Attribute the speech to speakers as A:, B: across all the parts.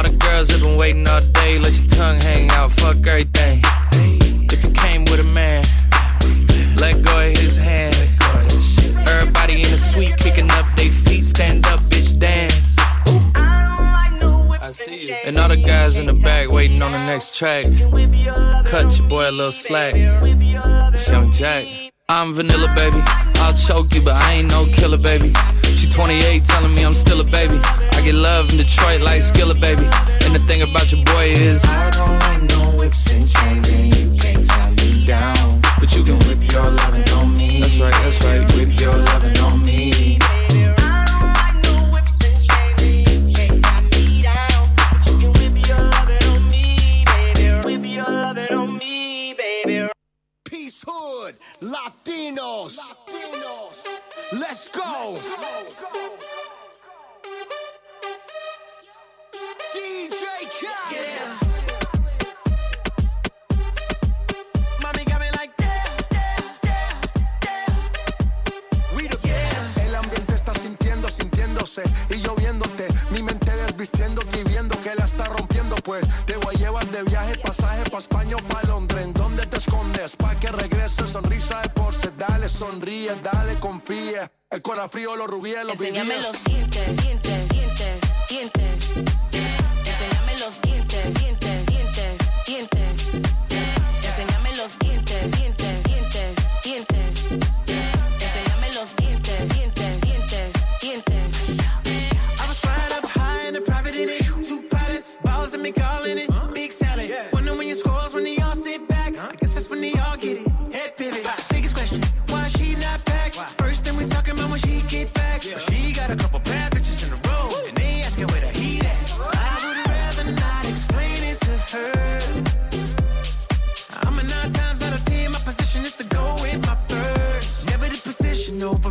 A: all the girls that been waiting all day. Let your tongue hang out, fuck everything. If you came with a man, let go of his hand. Everybody in the suite kicking up their feet, stand up, bitch, dance.
B: I don't like no whips and.
A: All the guys in the back waiting on the next track.
B: Whip your lovin'
A: Cut your boy a little slack.
B: whip your lovin'
A: It's Young Jack. I'm vanilla, baby. I'll choke you, but I ain't no killer, baby. She 28, telling me I'm still a baby. I get love in Detroit like Skilla, baby. And the thing about your boy is
C: I don't like no whips and chains, and you can't tie me down. But you can whip your lovin' on me.
A: That's right, that's right.
C: Whip your lovin' on me.
D: Y lloviéndote. Mi mente desvistiéndote y viendo que la está rompiendo. Pues te voy a llevar de viaje, pasaje pa' España o pa' Londres. ¿En dónde te escondes? Pa' que regrese, sonrisa de porce. Dale, sonríe, dale, confía. El cora frío, los rubíes, los
E: Enséñame
D: vivíes.
E: los dientes, dientes, dientes, dientes. Enséñame los dientes, dientes,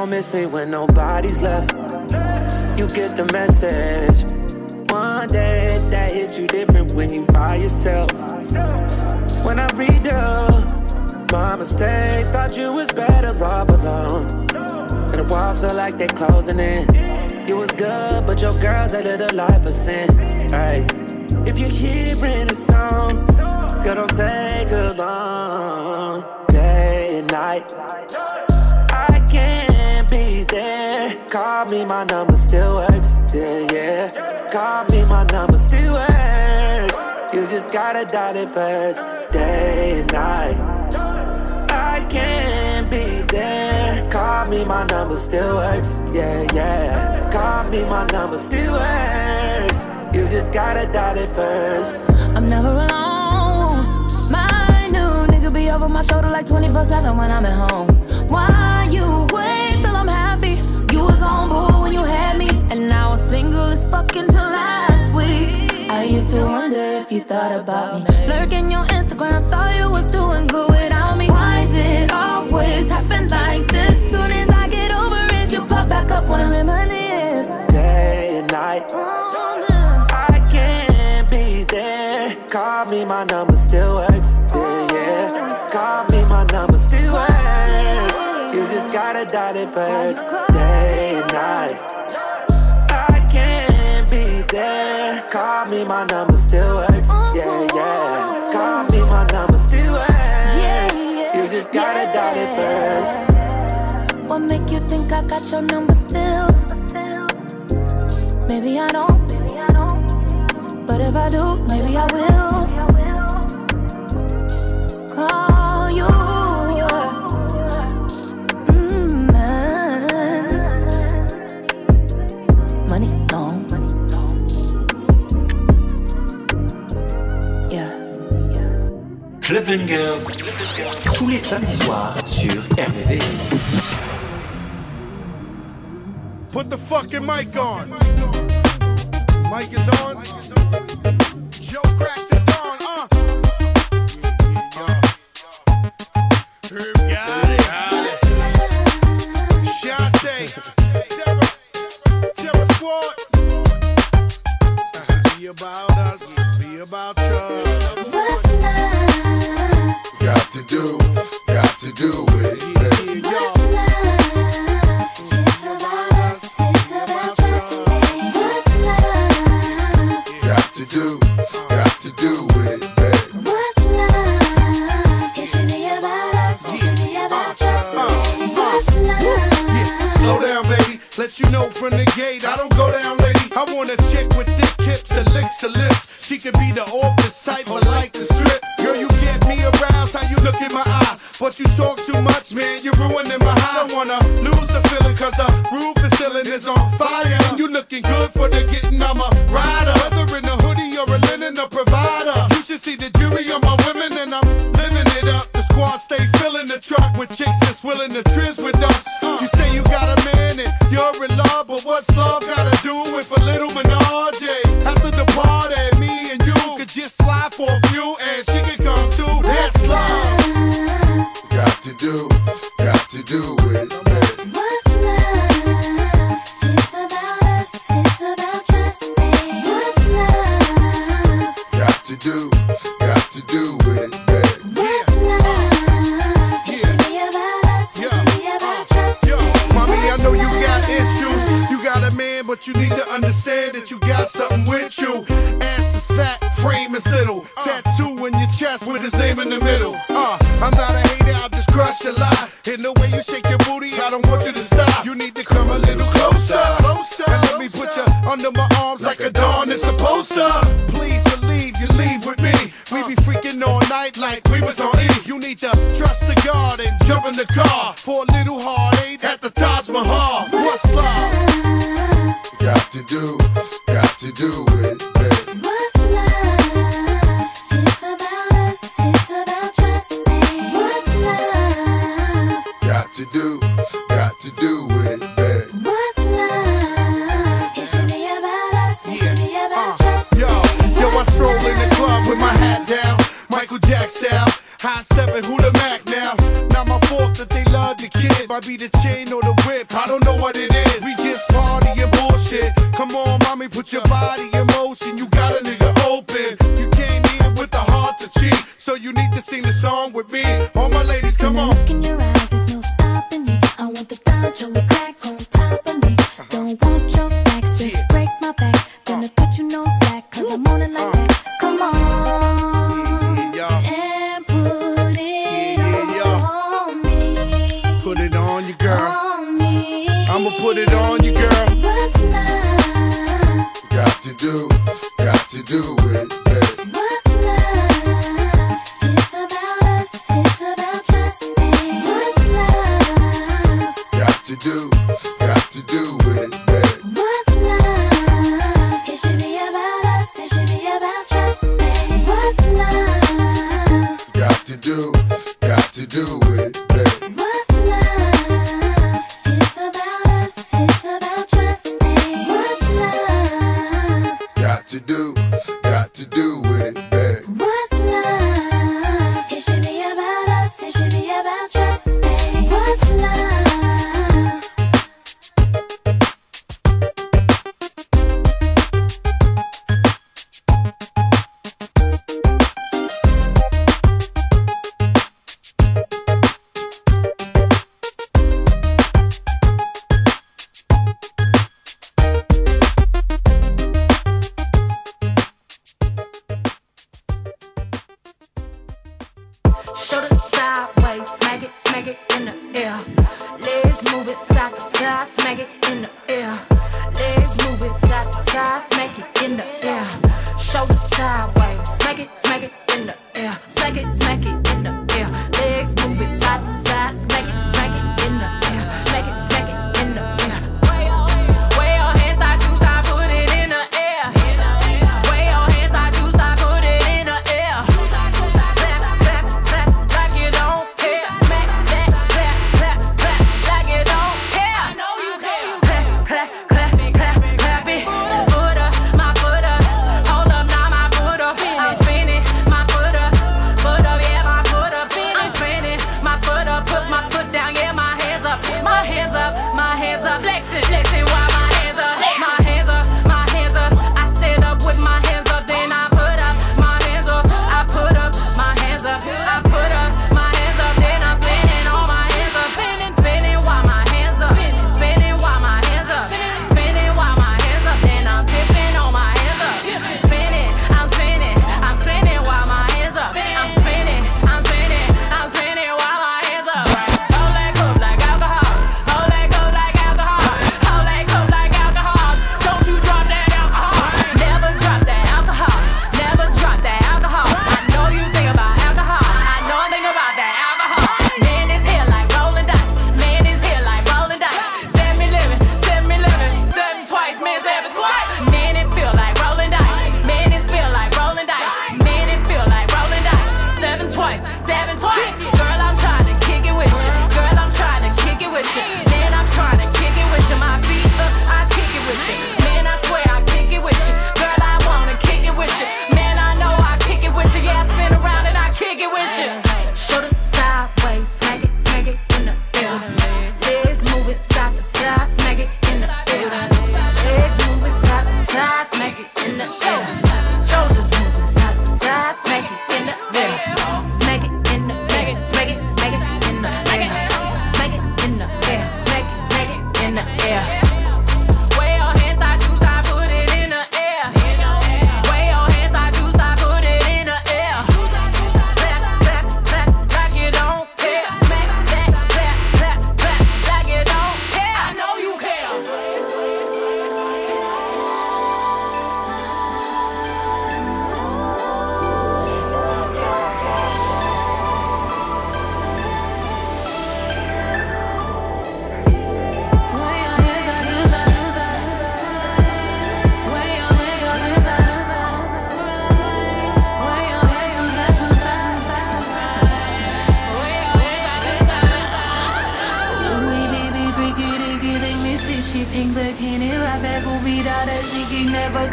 C: Gon' miss me when nobody's left. You get the message. One day that hit you different when you by yourself. When I read the my mistakes, thought you was better off alone. And the walls feel like they're closing in. You was good, but your girl's a little life of sin. Hey, if you're hearing a song, girl, don't take too long. Day and night, there. Call me, my number still works. Yeah, yeah. Call me, my number still works. You just gotta dial it first. Day and night. I can't be there. Call me, my number still works. Yeah, yeah. Call me, my number still works. You just gotta dial it first.
F: I'm never alone. My new nigga be over my shoulder like 24 7 when I'm at home. Why you wait? You was on board when you had me, and now I'm single as fuck until last week. I used to wonder if you thought about me. Lurking your Instagram, saw you was doing good without me. Why is it always happen like this? Soon as I get over it, you pop back up when I'm in my reminisce.
C: Day and night.
F: Oh.
C: I can't be there. Call me, my number still works. Yeah, yeah. Oh. Call me, my number still works. You just gotta dial it first. Day and night. I can't be there. Call me, my number still works. Yeah, yeah. Call me, my number still works. You just gotta dial it first.
F: What make you think I got your number still? Maybe I don't. But if I do, maybe I will.
G: Bungers, tous les samedis soirs sur RVVS.
H: Put the fucking mic on. Mic is on.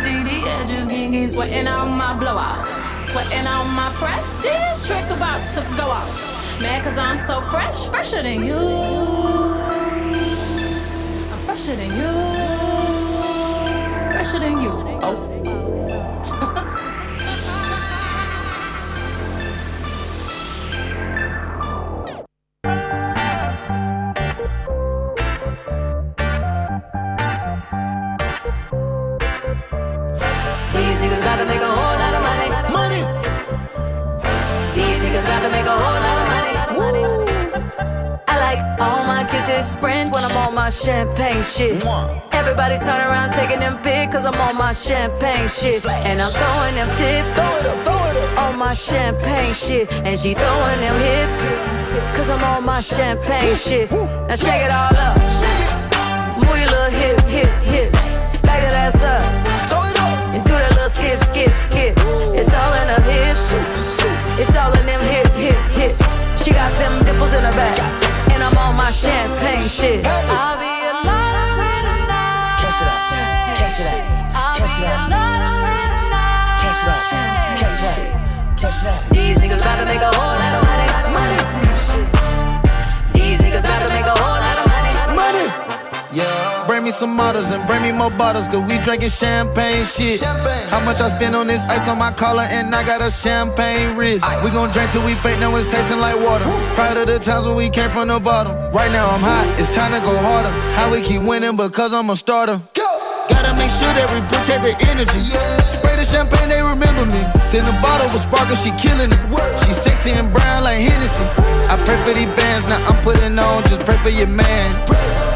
H: see the
I: edges, getting sweating on my blowout. Sweating on my prestige, trick about to go off. Man, cause I'm so fresh, fresher than you. I'm fresher than you.
E: Fresher than you. Oh.
J: Champagne shit. Everybody turn around taking them pics cause I'm on my champagne shit. And I'm throwing them tips on my champagne shit. And she throwing them hips cause I'm on my champagne shit. Now shake it all up. Move your little hip, hip, hips. Back it ass up. And do that little skip, skip, skip. It's all in her hips. It's all in them hip, hip, hips. She got them dimples in her back. And I'm on my champagne shit.
K: Catch catch it.
J: These niggas about to make a whole lot of money. Money. These niggas about to make a whole lot of money.
K: Money. Yeah. Bring me some models and bring me more bottles, cause we drinking champagne shit. How much I spend on this ice on my collar, and I got a champagne wrist. We gon' drink till we fake, now it's tasting like water. Proud of the times when we came from the bottom. Right now I'm hot, it's time to go harder. How we keep winning because I'm a starter. Gotta make sure that we protect the energy. Spray the champagne, they remember me. Send a bottle with sparkle, she killing it. She sexy and brown like Hennessy. I pray for these bands, now I'm putting on, just pray for your man.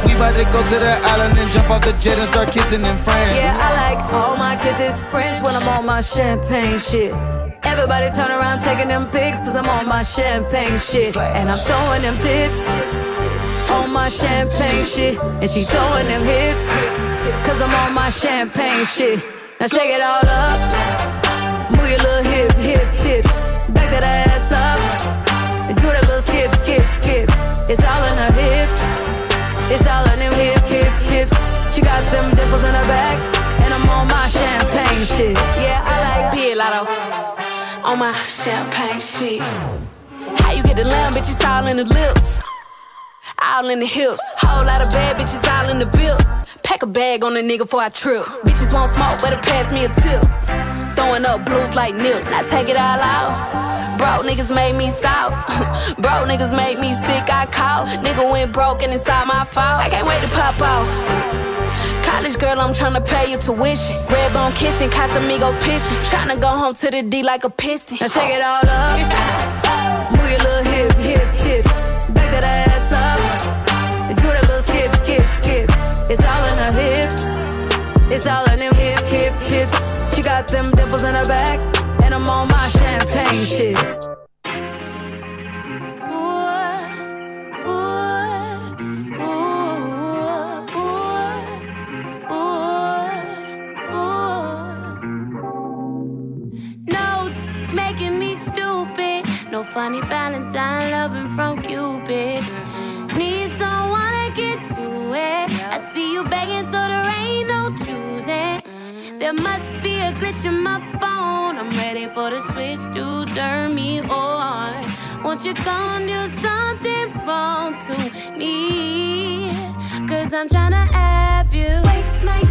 K: We about to go to the island and jump off the jet and start kissing in France.
J: Yeah, I like all my kisses French when I'm on my champagne shit. Everybody turn around taking them pics cause I'm on my champagne shit. And I'm throwing them tips on my champagne shit. And she throwing them hips cause I'm on my champagne shit. Now shake it all up. Move your little hip, hip tips. Back that ass up. And do that little skip, skip, skip. It's all in her hips. It's all in them hip, hip, hips. She got them dimples in her back. And I'm on my champagne shit. Yeah, I like Pia Lotto. On my champagne shit. How you get the lamb, bitches all in the lips. All in the hips. Whole lot of bad bitches all in the bill. Pack a bag on a nigga before I trip. Bitches won't smoke, better pass me a tip. Throwing up blues like nip. Now take it all out. Broke niggas made me south. broke niggas made me sick. I caught. Nigga went broke and all my fault. I can't wait to pop off. College girl, I'm tryna pay your tuition. Red bone kissing, Casamigos pissing. Tryna go home to the D like a piston. Now shake it all up. Move your little hip, It's all in her hips. It's all in them hip, hip, hips. She got them dimples in her back. And I'm on my champagne shit.
L: In my phone. I'm ready for the switch to turn me on. Won't you come do something wrong to me? Cause I'm tryna have you. Waste my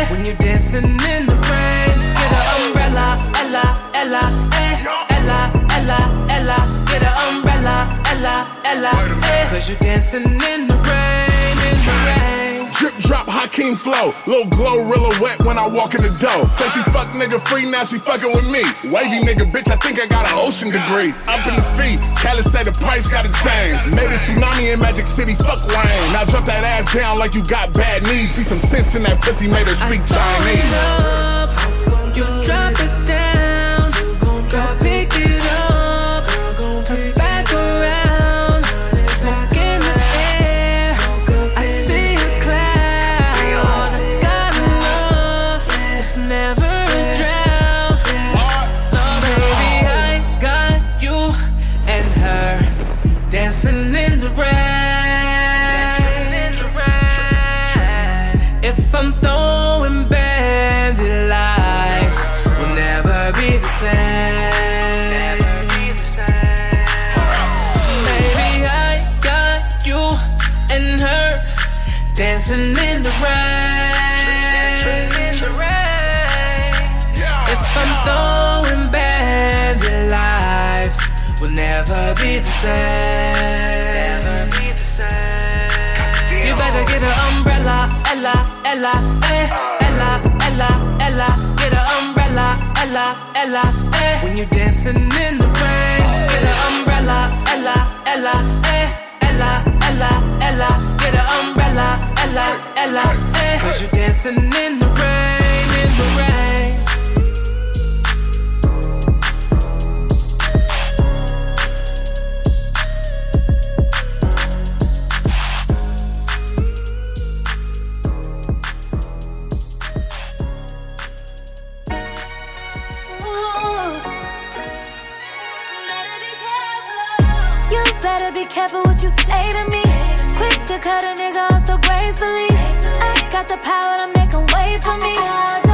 M: eh. When you're dancing in the rain, get an umbrella, Ella, Ella, eh, Ella, Ella, Ella. Get an umbrella, Ella, Ella, eh. Cause you dancing in the rain, in the rain.
N: Drip drop Hakeem flow, little glow real wet when I walk in the door. Say she fuck nigga free, now she fucking with me. Wavy nigga, bitch, I think I got an ocean degree. Up in the feet, Cali say the price gotta change. Made a tsunami in Magic City, fuck rain. Now drop that ass down like you got bad knees. Be some sense in that pussy, made her speak Chinese.
M: up, you drop it down, girl, pick it up, dancing in the rain. If I'm throwing bands, life will never be the same. You better get an umbrella, Ella, Ella, eh, Ella, Ella, Ella. Get an umbrella, Ella, Ella, eh. When you're dancing in the rain, get an umbrella, Ella, Ella, eh, Ella, Ella, Ella. Get an umbrella, Ella, Ella, eh. Cause you dancing in the rain, in the rain.
O: You better be careful what you say to me. To cut a nigga off so gracefully. I got the power to make him wait for me.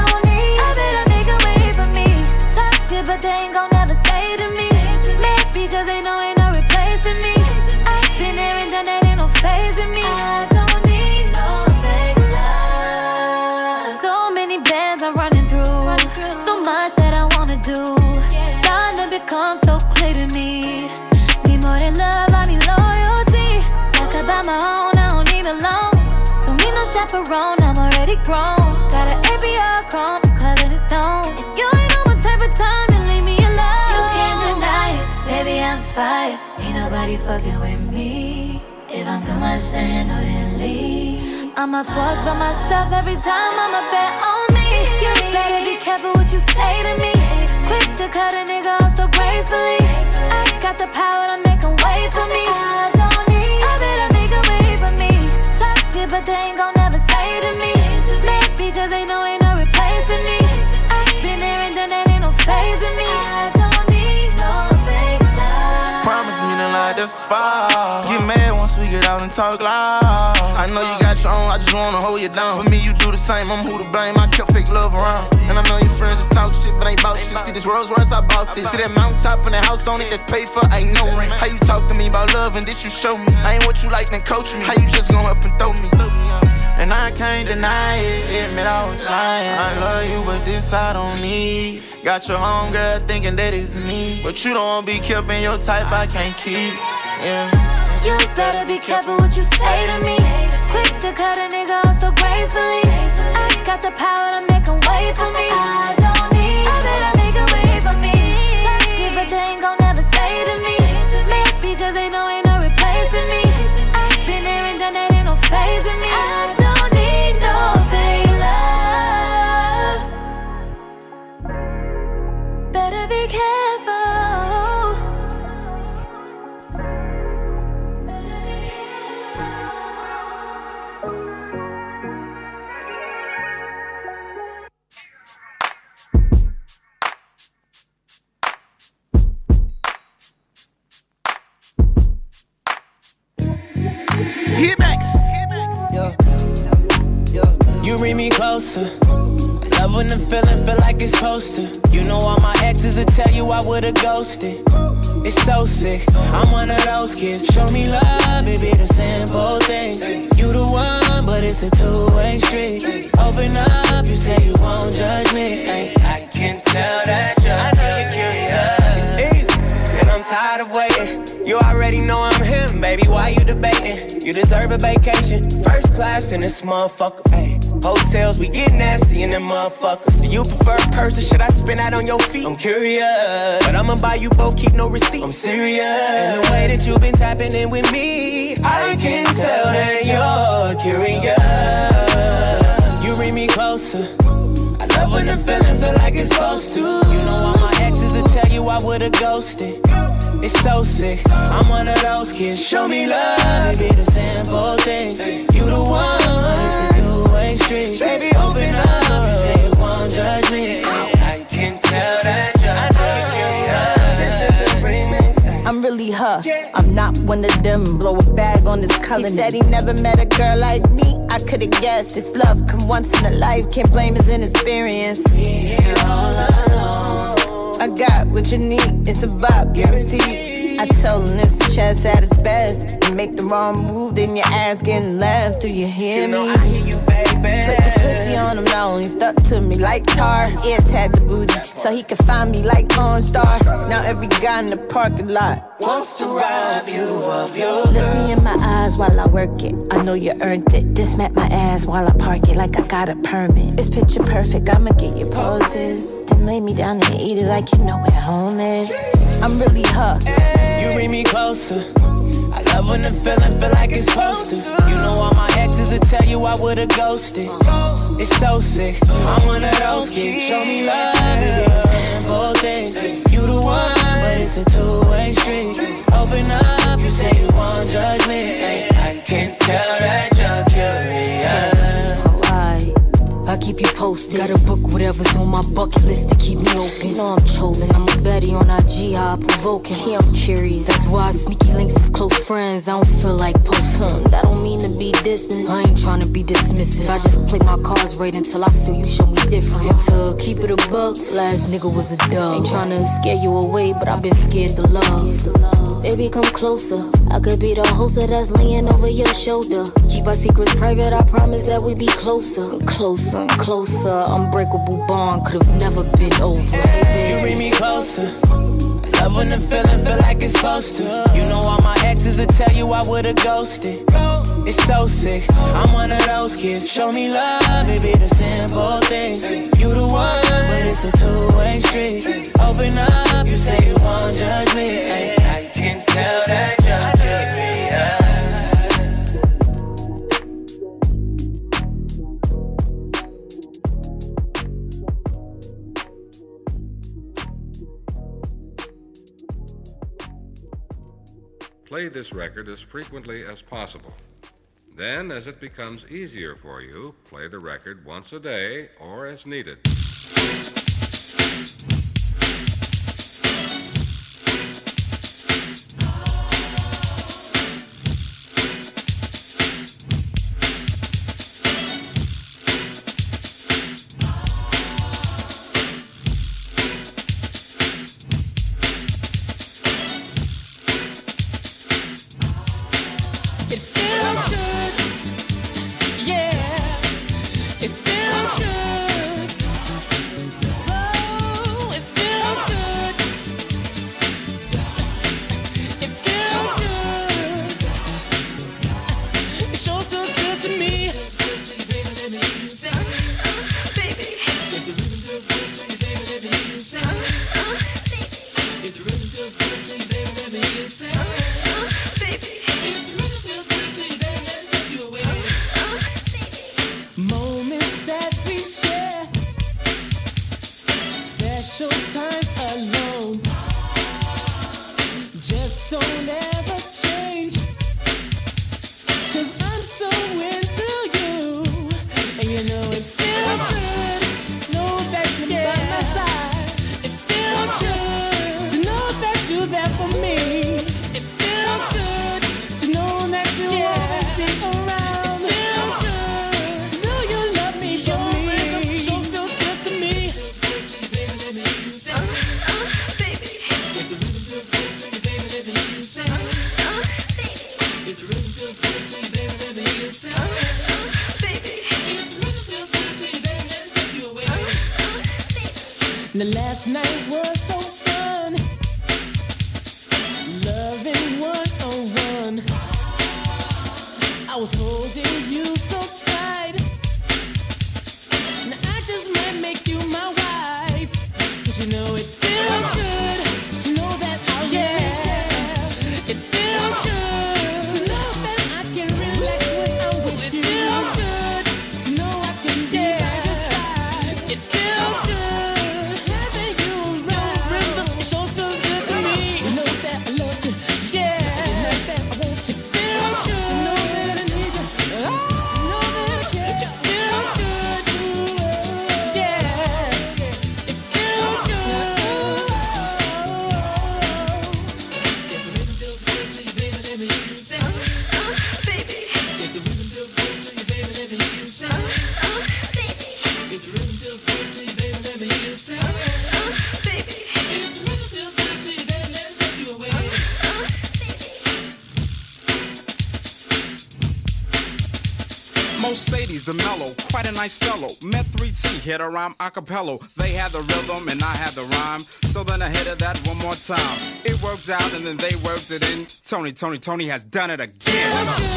O: I'm already grown. Got an ABR chrome, it's clubbing in stone. If you ain't on my type of time, then leave me alone. You can't deny it, baby, I'm fire. Ain't nobody fucking with me. If I'm too much then handle, then leave. I'm a force by myself every time I'm a bet on me. You better be careful what you say to me. Quick to cut a nigga off so gracefully. I got the power to make him wait for me.
P: I don't need. I better think away for me. Talk shit, but they ain't gon' talk loud. I know you got your own, I just wanna hold you down. For me, you do the same, I'm who to blame. I kept fake love around. And I know your friends just talk shit, but ain't bout shit. See this Rolls Royce, I bought this. See that mountaintop and the house on it that's paid for, ain't no rent. How you talk to me about love and this you show me? I ain't what you like, then coach me. How you just gon' up and throw me? And I can't deny it, admit I was lying. I love you, but this I don't need. Got your home girl thinking that it's me. But you don't be kept in your type, I can't keep. Yeah.
O: You better be careful what you say to me. Quick to cut a nigga off so gracefully. I got the power to make him wait for me.
C: You bring me closer. I love when the feeling feel like it's to. You know all my exes will tell you I would've ghosted. It's so sick. I'm one of those kids. Show me love, be the simple things. You the one, but it's a two-way street. Open up, you say you won't judge me. I can tell that you're, I know you're curious. And I'm tired of waiting. You already know I'm him, baby. Why you debating? You deserve a vacation, first class in this motherfucker. Ay. Hotels, we get nasty in them motherfuckers. So you prefer a person? Should I spin out on your feet? I'm curious, but I'ma buy you both, keep no receipts. I'm serious, and the way that you've been tapping in with me, I can tell that you're curious. You bring me closer. I love when the feeling feel like it's supposed to. You know all my exes will tell you I would've ghosted. It's so sick. I'm one of those kids. Show me love, it be the simple things. You the one, but it's a two-way street. Baby, open up. You say you won't judge me. I can tell that you're curious. This is the remix.
Q: I'm really her. I'm not one of them. Blow a bag on this color. He said he never met a girl like me. I could've guessed this love come once in a life. Can't blame his inexperience. I got what you need. It's a vibe guaranteed. I told him this chest at its best. You make the wrong move, then your ass getting left. Do you hear me? Put this pussy on him now, he stuck to me like tar. Ear tag the booty, so he can find me like OnStar. Now every guy in the parking lot
C: Wants to rob you of your
Q: Look me in my eyes while I work it. I know you earned it. Dismat my ass while I park it like I got a permit. It's picture perfect, I'ma get your poses. Then lay me down and eat it like you know where home is. I'm really her.
C: You bring me closer. I love when the feeling feel like it's supposed to. You know all my exes will tell you I would've ghosted. It's so sick. I'm one of those kids. Show me love, simple things. You the one, but it's a two-way street. Open up, you say you won't judge me. I can tell that you're curious.
R: Keep you posted. Gotta book whatever's on my bucket list to keep me open. You know I'm chosen. I'm a Betty on IG, how I provoking. Yeah, I'm curious. That's why sneaky links is close friends. I don't feel like posting. Hmm, that don't mean to be distant. I ain't trying to be dismissive. I just play my cards right until I feel you show me different. To keep it a buck, last nigga was a dub. Ain't trying to scare you away, but I've been scared to love. Baby, come closer. I could be the host of that's laying over your shoulder. Keep our secrets private, I promise that we be closer. Closer, closer. Unbreakable bond could've never been over.
C: You bring me closer. Love when the feeling feel like it's supposed to. You know all my exes will tell you I would've ghosted. It's so sick. I'm one of those kids. Show me love, be the simple things. You the one, but it's a two-way street. Open up, you say you won't judge me. Can tell that you're curious.
S: Play this record as frequently as possible. Then, as it becomes easier for you, play the record once a day or as needed.
T: fellow. Met 3T, hit a rhyme a cappella. They had the rhythm and I had the rhyme. So then I hit it that one more time. It worked out and then they worked it in. Tony, Toni, Toné has done it again.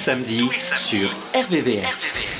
G: Tous les samedis sur RVVS.
E: Heard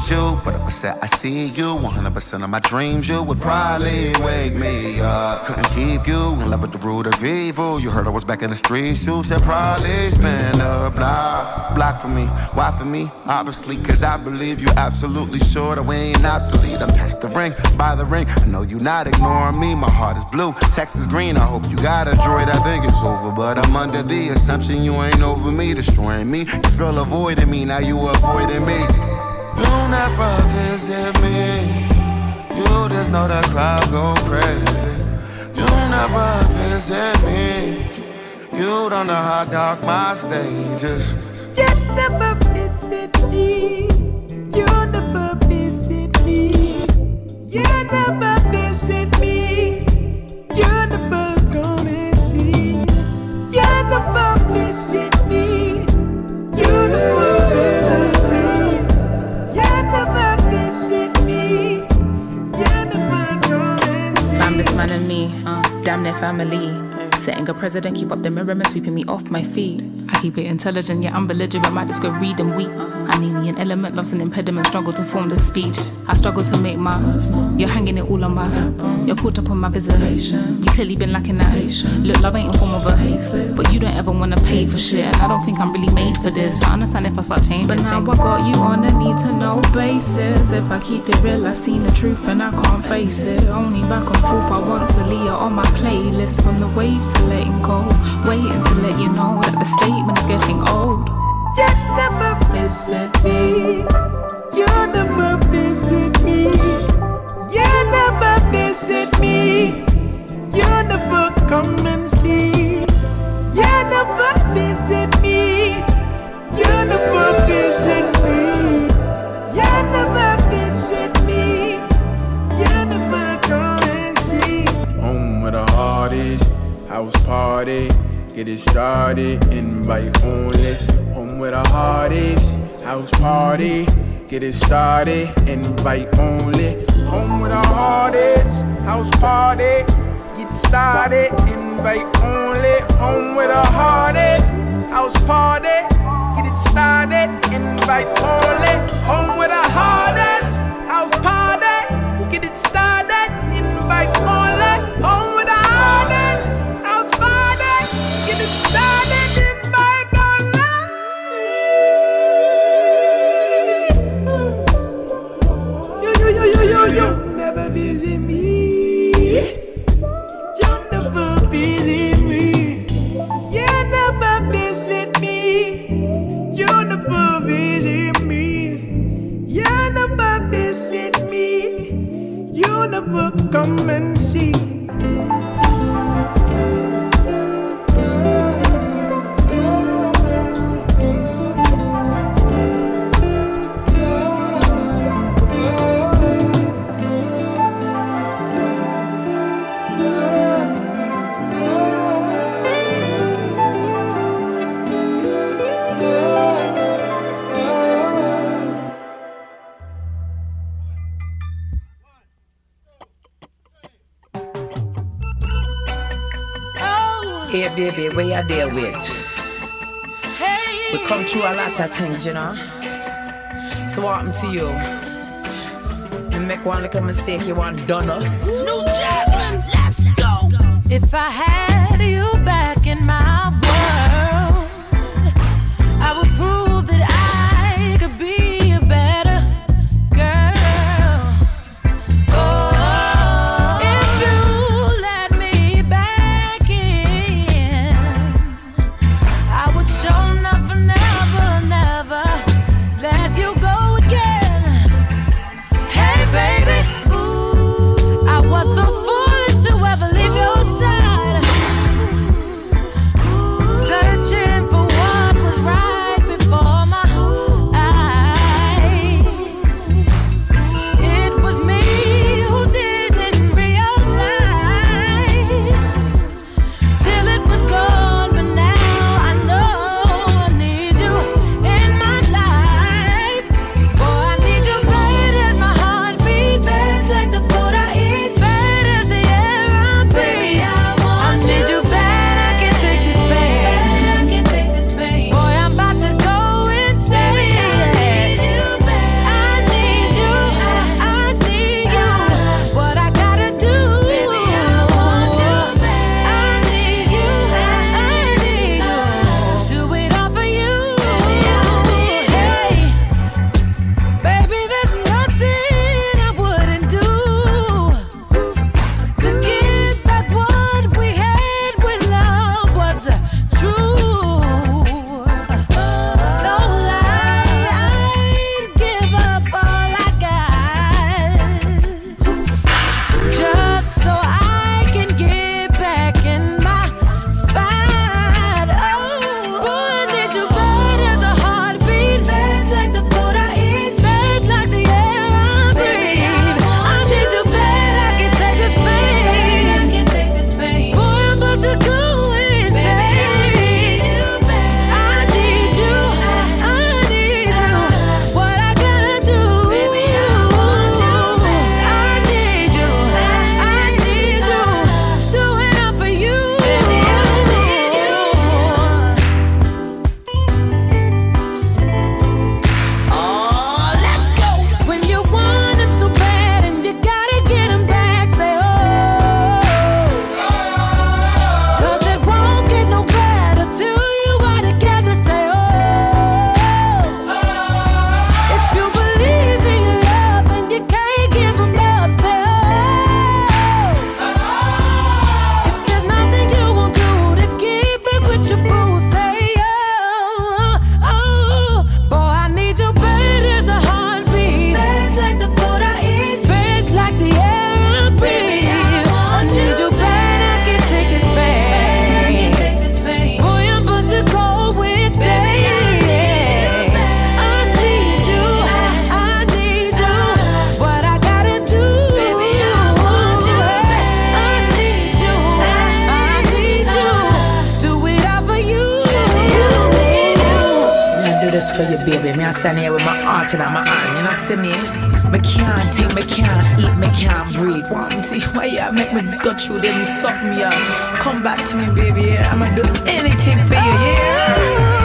E: need you? What if I
K: said I see you? 100% of my dreams, you would probably wake me up. Couldn't keep you in love with the root of evil. You heard I was back in the streets, you should probably spin a block. Block for me, why for me? Obviously, cause I believe you absolutely sure that we ain't obsolete. I'm past the ring, by the ring. I know you're not ignoring me. My heart is blue, text is green. I hope you got a droid. I think it's over, but I'm under the assumption you ain't over me, destroying me. You feel avoiding me, now you avoiding me. You never visit me. You just know the crowd go crazy. You never visit me. You don't know how dark my stage is.
D: You never visit me. You never visit me. You never visit me. You never gonna see. You never visit me,
U: damn their family. Setting a president, keep up the mirror and sweeping me off my feet. Keep it intelligent, yet I'm belligerent. Might just go read and weep. I need me an element, love's an impediment. Struggle to form the speech. I struggle to make my. You're hanging it all on my. You're caught up on my visitation. You clearly been lacking that. Look, love ain't in form of a. But you don't ever wanna pay for shit. And I don't think I'm really made for this. I understand if I start changing
V: But now
U: things.
V: I got you on a need to know basis. If I keep it real, I've seen the truth and I can't face it. Only back and forth, I want Celia on my playlist. From the wave to letting go. Waiting to let you know that the statement is getting old.
D: You never. party.
W: Hey, baby, where you deal with? Hey. We come through a lot of things, you know. So what happened to you? You make one little mistake, you want done us.
O: New Jasmine, let's go. If I had you back in my baby. Yeah, I'ma do anything for you. Yeah.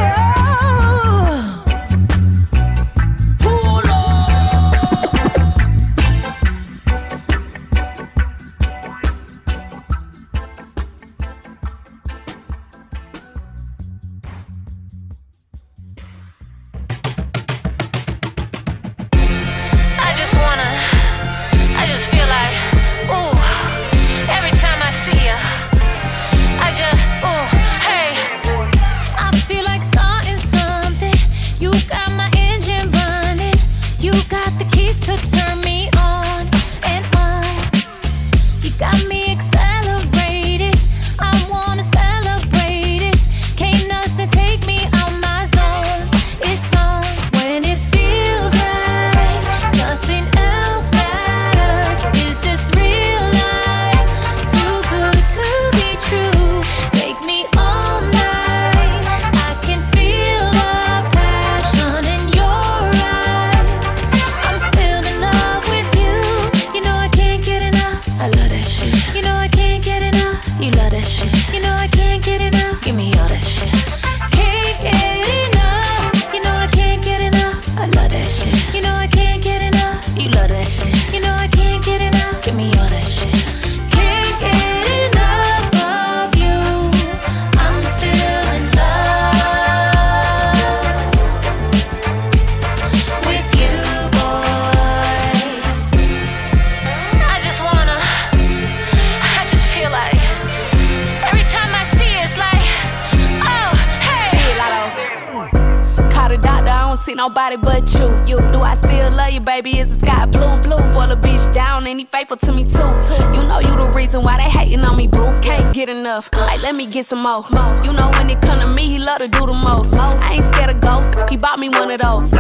X: your
J: baby is a sky blue. Blue boil a bitch down and he faithful to me too. You know you the reason why they hating on me, boo. Can't get enough. Like, let me get some more. You know when it come to me, he love to do the most. I ain't scared of ghosts. He bought me one of those.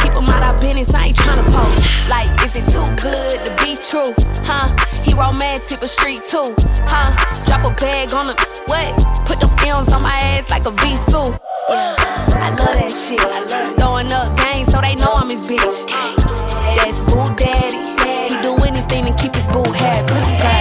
J: Keep him out our business, I ain't tryna post. Like, is it too good to be true? Huh? He romantic but street too. Huh? Drop a bag on the what? Put them M's on my ass like a V suit. Yeah, I love that shit. Throwing up gang so they know I'm his bitch. That's boo daddy. He do anything to keep his boo happy.